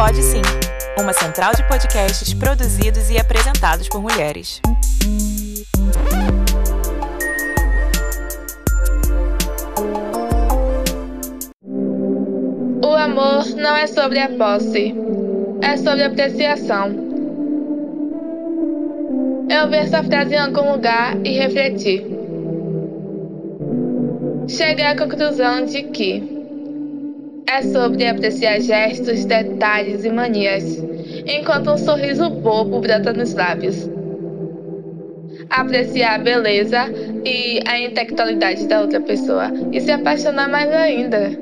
Pode Sim, uma central de podcasts produzidos e apresentados por mulheres. O amor não é sobre a posse, é sobre apreciação. Eu vi essa frase em algum lugar e refleti. Cheguei à conclusão de que é sobre apreciar gestos, detalhes e manias, enquanto um sorriso bobo brota nos lábios. Apreciar a beleza e a intelectualidade da outra pessoa e se apaixonar mais ainda.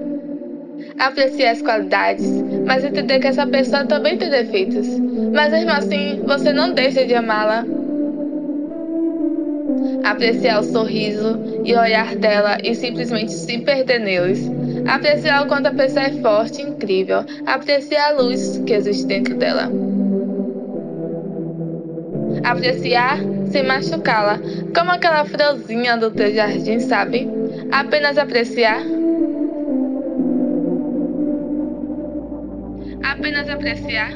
Apreciar as qualidades, mas entender que essa pessoa também tem defeitos. Mas mesmo assim, você não deixa de amá-la. Apreciar o sorriso e o olhar dela e simplesmente se perder neles Apreciar o quanto a pessoa é forte incrível. Apreciar a luz que existe dentro dela. Apreciar sem machucá-la, como aquela florzinha do teu jardim, sabe? Apenas apreciar. Apenas apreciar.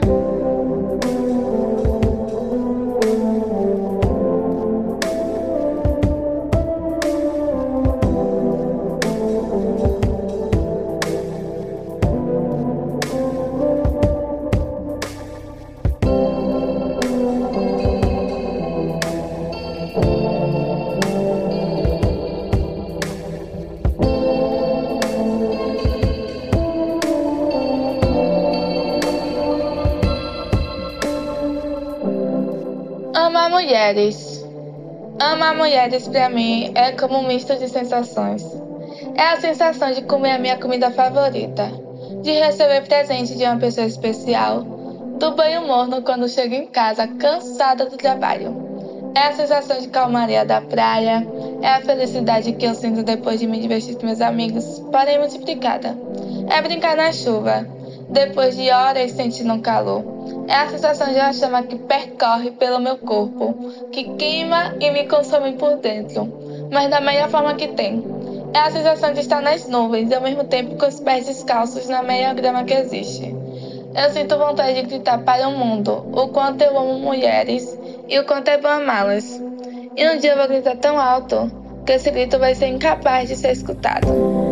Amar mulheres. Amar mulheres para mim é como um misto de sensações. É a sensação de comer a minha comida favorita, de receber presente de uma pessoa especial, do banho morno quando chego em casa cansada do trabalho. É a sensação de calmaria da praia, é a felicidade que eu sinto depois de me divertir com meus amigos, porém multiplicada. É brincar na chuva, depois de horas sentindo um calor. É a sensação de uma chama que percorre pelo meu corpo, que queima e me consome por dentro, mas da melhor forma que tem. É a sensação de estar nas nuvens e ao mesmo tempo com os pés descalços na melhor grama que existe. Eu sinto vontade de gritar para o mundo o quanto eu amo mulheres e o quanto é bom amá-las. E um dia eu vou gritar tão alto que esse grito vai ser incapaz de ser escutado.